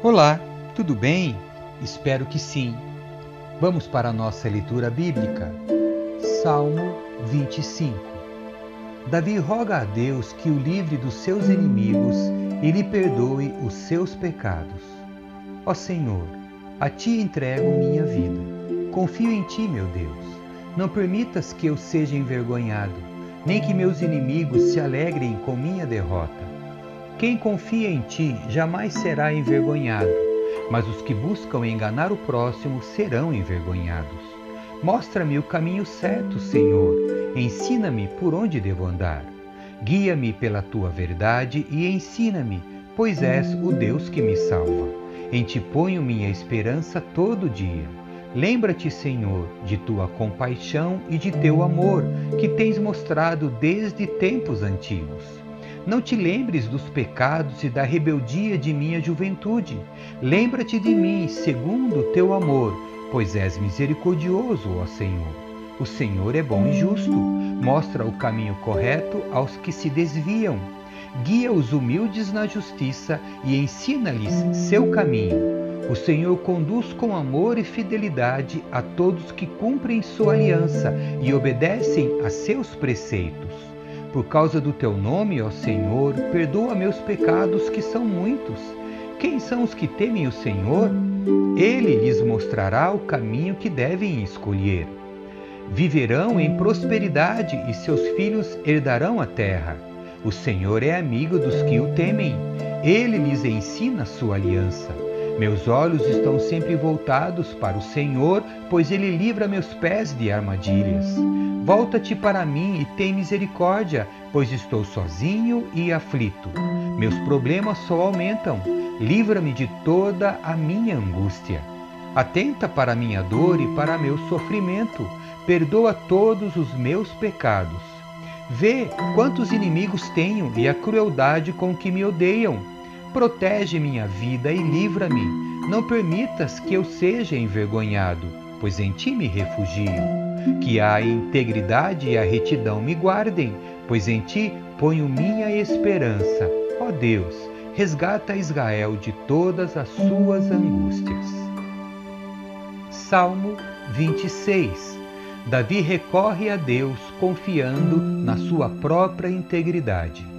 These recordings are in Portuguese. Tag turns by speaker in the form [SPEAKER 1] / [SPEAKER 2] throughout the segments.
[SPEAKER 1] Olá, tudo bem? Espero que sim. Vamos para a nossa leitura bíblica. Salmo 25. Davi roga a Deus que o livre dos seus inimigos e lhe perdoe os seus pecados. Ó Senhor, a ti entrego minha vida. Confio em ti, meu Deus. Não permitas que eu seja envergonhado, nem que meus inimigos se alegrem com minha derrota. Quem confia em ti jamais será envergonhado, mas os que buscam enganar o próximo serão envergonhados. Mostra-me o caminho certo, Senhor. Ensina-me por onde devo andar. Guia-me pela tua verdade e ensina-me, pois és o Deus que me salva. Em ti ponho minha esperança todo dia. Lembra-te, Senhor, de tua compaixão e de teu amor, que tens mostrado desde tempos antigos. Não te lembres dos pecados e da rebeldia de minha juventude. Lembra-te de mim, segundo teu amor, pois és misericordioso, ó Senhor. O Senhor é bom e justo, mostra o caminho correto aos que se desviam. Guia os humildes na justiça e ensina-lhes seu caminho. O Senhor conduz com amor e fidelidade a todos que cumprem sua aliança e obedecem a seus preceitos. Por causa do teu nome, ó Senhor, perdoa meus pecados, que são muitos. Quem são os que temem o Senhor? Ele lhes mostrará o caminho que devem escolher. Viverão em prosperidade e seus filhos herdarão a terra. O Senhor é amigo dos que o temem. Ele lhes ensina sua aliança. Meus olhos estão sempre voltados para o Senhor, pois ele livra meus pés de armadilhas. Volta-te para mim e tem misericórdia, pois estou sozinho e aflito. Meus problemas só aumentam. Livra-me de toda a minha angústia. Atenta para minha dor e para meu sofrimento. Perdoa todos os meus pecados. Vê quantos inimigos tenho e a crueldade com que me odeiam. Protege minha vida e livra-me. Não permitas que eu seja envergonhado, pois em ti me refugio que a integridade e a retidão me guardem, pois em ti ponho minha esperança. Ó Deus, resgata Israel de todas as suas angústias. Salmo 26 Davi recorre a Deus confiando na sua própria integridade.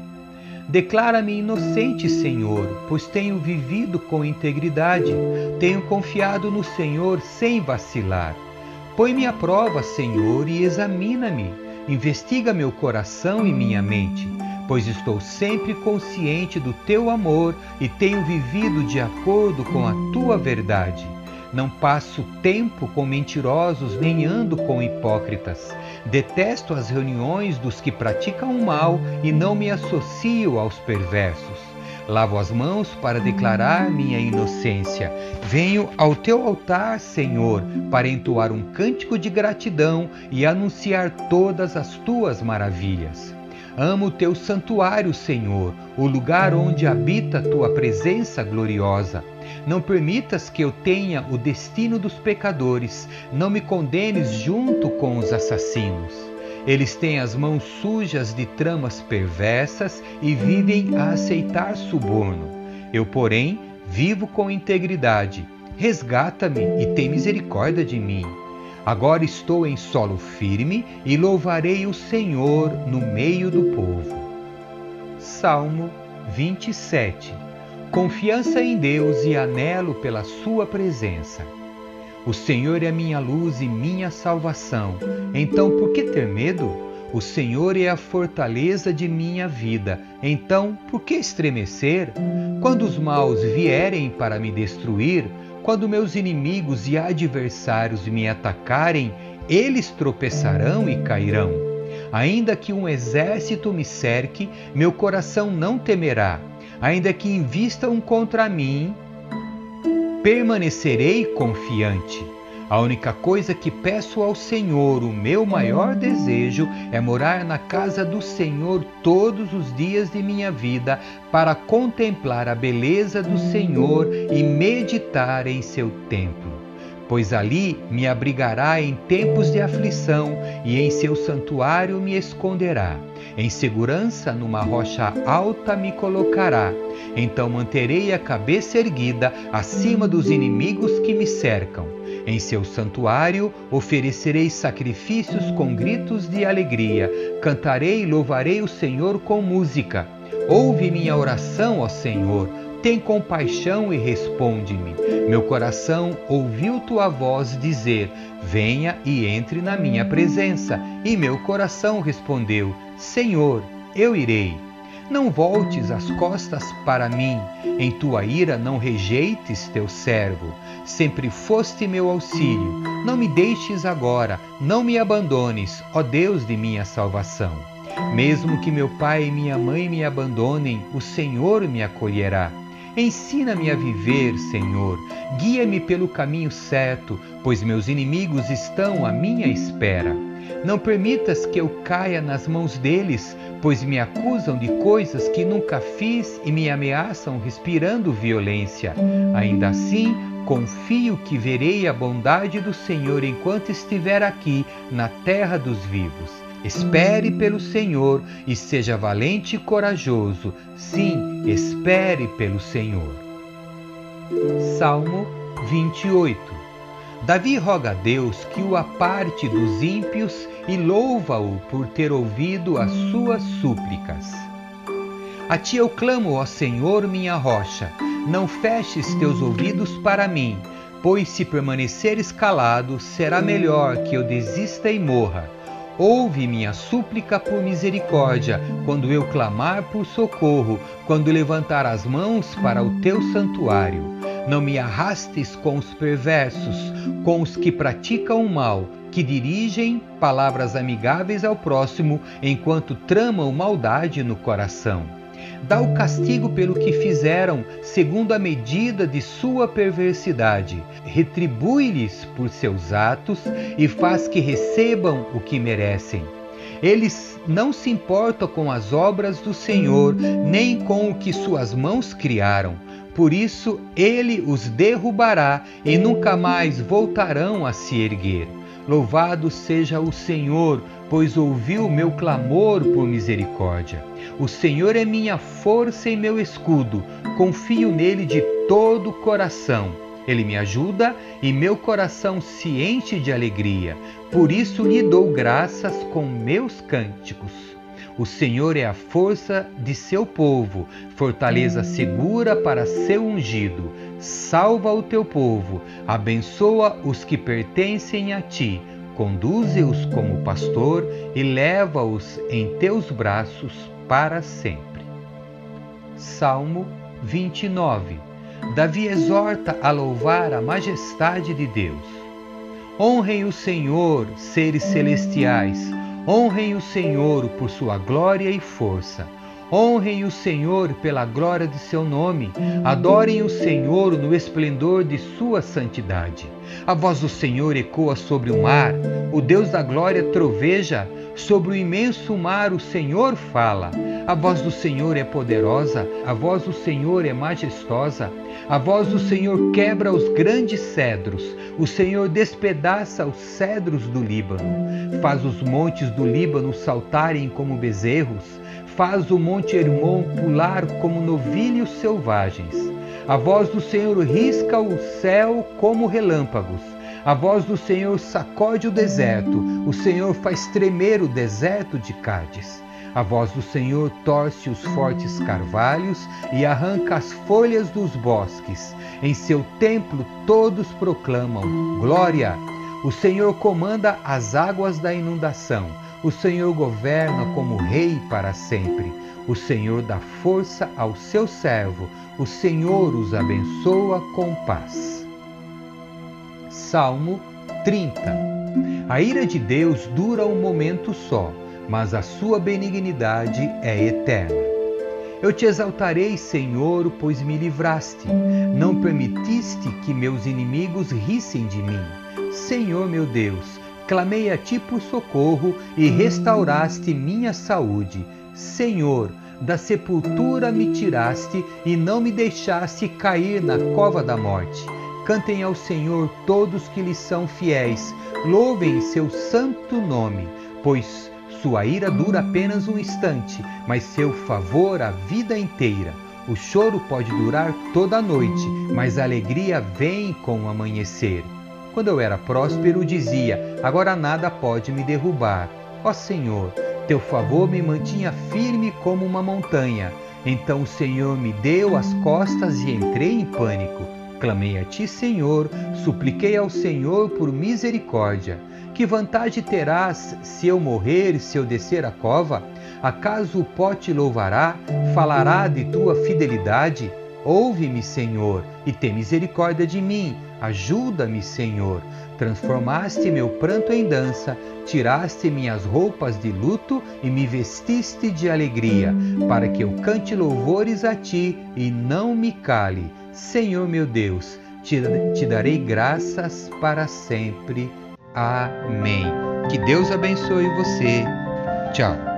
[SPEAKER 1] Declara-me inocente, Senhor, pois tenho vivido com integridade, tenho confiado no Senhor sem vacilar. Põe-me à prova, Senhor, e examina-me. Investiga meu coração e minha mente, pois estou sempre consciente do teu amor e tenho vivido de acordo com a tua verdade. Não passo tempo com mentirosos, nem ando com hipócritas. Detesto as reuniões dos que praticam o mal e não me associo aos perversos. Lavo as mãos para declarar minha inocência. Venho ao teu altar, Senhor, para entoar um cântico de gratidão e anunciar todas as tuas maravilhas. Amo o teu santuário, Senhor, o lugar onde habita a tua presença gloriosa. Não permitas que eu tenha o destino dos pecadores, não me condenes junto com os assassinos. Eles têm as mãos sujas de tramas perversas e vivem a aceitar suborno. Eu, porém, vivo com integridade. Resgata-me e tem misericórdia de mim. Agora estou em solo firme e louvarei o Senhor no meio do povo. Salmo 27 Confiança em Deus e anelo pela Sua presença. O Senhor é minha luz e minha salvação. Então, por que ter medo? O Senhor é a fortaleza de minha vida. Então, por que estremecer? Quando os maus vierem para me destruir, quando meus inimigos e adversários me atacarem, eles tropeçarão e cairão. Ainda que um exército me cerque, meu coração não temerá. Ainda que invistam contra mim, permanecerei confiante. A única coisa que peço ao Senhor, o meu maior desejo, é morar na casa do Senhor todos os dias de minha vida, para contemplar a beleza do Senhor e meditar em seu templo. Pois ali me abrigará em tempos de aflição e em seu santuário me esconderá. Em segurança numa rocha alta me colocará. Então manterei a cabeça erguida acima dos inimigos que me cercam. Em seu santuário oferecerei sacrifícios com gritos de alegria. Cantarei e louvarei o Senhor com música. Ouve minha oração, ó Senhor tem compaixão e responde-me. Meu coração ouviu tua voz dizer: Venha e entre na minha presença. E meu coração respondeu: Senhor, eu irei. Não voltes as costas para mim, em tua ira não rejeites teu servo. Sempre foste meu auxílio. Não me deixes agora, não me abandones, ó Deus de minha salvação. Mesmo que meu pai e minha mãe me abandonem, o Senhor me acolherá. Ensina-me a viver, Senhor. Guia-me pelo caminho certo, pois meus inimigos estão à minha espera. Não permitas que eu caia nas mãos deles, pois me acusam de coisas que nunca fiz e me ameaçam respirando violência. Ainda assim, confio que verei a bondade do Senhor enquanto estiver aqui na terra dos vivos. Espere pelo Senhor e seja valente e corajoso. Sim, espere pelo Senhor. Salmo 28 Davi roga a Deus que o aparte dos ímpios e louva-o por ter ouvido as suas súplicas. A ti eu clamo, ó Senhor, minha rocha, não feches teus ouvidos para mim, pois se permaneceres calado, será melhor que eu desista e morra. Ouve minha súplica por misericórdia, quando eu clamar por socorro, quando levantar as mãos para o teu santuário. Não me arrastes com os perversos, com os que praticam o mal, que dirigem palavras amigáveis ao próximo, enquanto tramam maldade no coração dá o castigo pelo que fizeram, segundo a medida de sua perversidade. Retribui-lhes por seus atos e faz que recebam o que merecem. Eles não se importam com as obras do Senhor, nem com o que suas mãos criaram. Por isso ele os derrubará e nunca mais voltarão a se erguer. Louvado seja o Senhor, pois ouviu meu clamor por misericórdia. O Senhor é minha força e meu escudo, confio nele de todo o coração. Ele me ajuda e meu coração se enche de alegria, por isso lhe dou graças com meus cânticos. O Senhor é a força de seu povo, fortaleza segura para seu ungido. Salva o teu povo, abençoa os que pertencem a ti conduze-os como pastor e leva-os em teus braços para sempre. Salmo 29 Davi exorta a louvar a majestade de Deus. Honrem o Senhor, seres celestiais, honrem o Senhor por sua glória e força Honrem o Senhor pela glória de seu nome. Adorem o Senhor no esplendor de sua santidade. A voz do Senhor ecoa sobre o mar. O Deus da glória troveja. Sobre o imenso mar o Senhor fala. A voz do Senhor é poderosa. A voz do Senhor é majestosa. A voz do Senhor quebra os grandes cedros. O Senhor despedaça os cedros do Líbano. Faz os montes do Líbano saltarem como bezerros faz o monte Hermon pular como novilhos selvagens. A voz do Senhor risca o céu como relâmpagos. A voz do Senhor sacode o deserto. O Senhor faz tremer o deserto de Cádiz. A voz do Senhor torce os fortes carvalhos e arranca as folhas dos bosques. Em seu templo todos proclamam: Glória! O Senhor comanda as águas da inundação. O Senhor governa como rei para sempre. O Senhor dá força ao seu servo. O Senhor os abençoa com paz. Salmo 30 A ira de Deus dura um momento só, mas a sua benignidade é eterna. Eu te exaltarei, Senhor, pois me livraste. Não permitiste que meus inimigos rissem de mim. Senhor meu Deus, Clamei a ti por socorro e restauraste minha saúde. Senhor, da sepultura me tiraste e não me deixaste cair na cova da morte. Cantem ao Senhor todos que lhe são fiéis. Louvem seu santo nome, pois sua ira dura apenas um instante, mas seu favor a vida inteira. O choro pode durar toda a noite, mas a alegria vem com o amanhecer. Quando eu era próspero, dizia: Agora nada pode me derrubar. Ó Senhor, teu favor me mantinha firme como uma montanha. Então o Senhor me deu as costas e entrei em pânico. Clamei a ti, Senhor, supliquei ao Senhor por misericórdia. Que vantagem terás se eu morrer, se eu descer a cova? Acaso o pó te louvará? Falará de tua fidelidade? Ouve-me, Senhor, e tem misericórdia de mim. Ajuda-me, Senhor. Transformaste meu pranto em dança, tiraste minhas roupas de luto e me vestiste de alegria, para que eu cante louvores a ti e não me cale. Senhor meu Deus, te, te darei graças para sempre. Amém. Que Deus abençoe você. Tchau.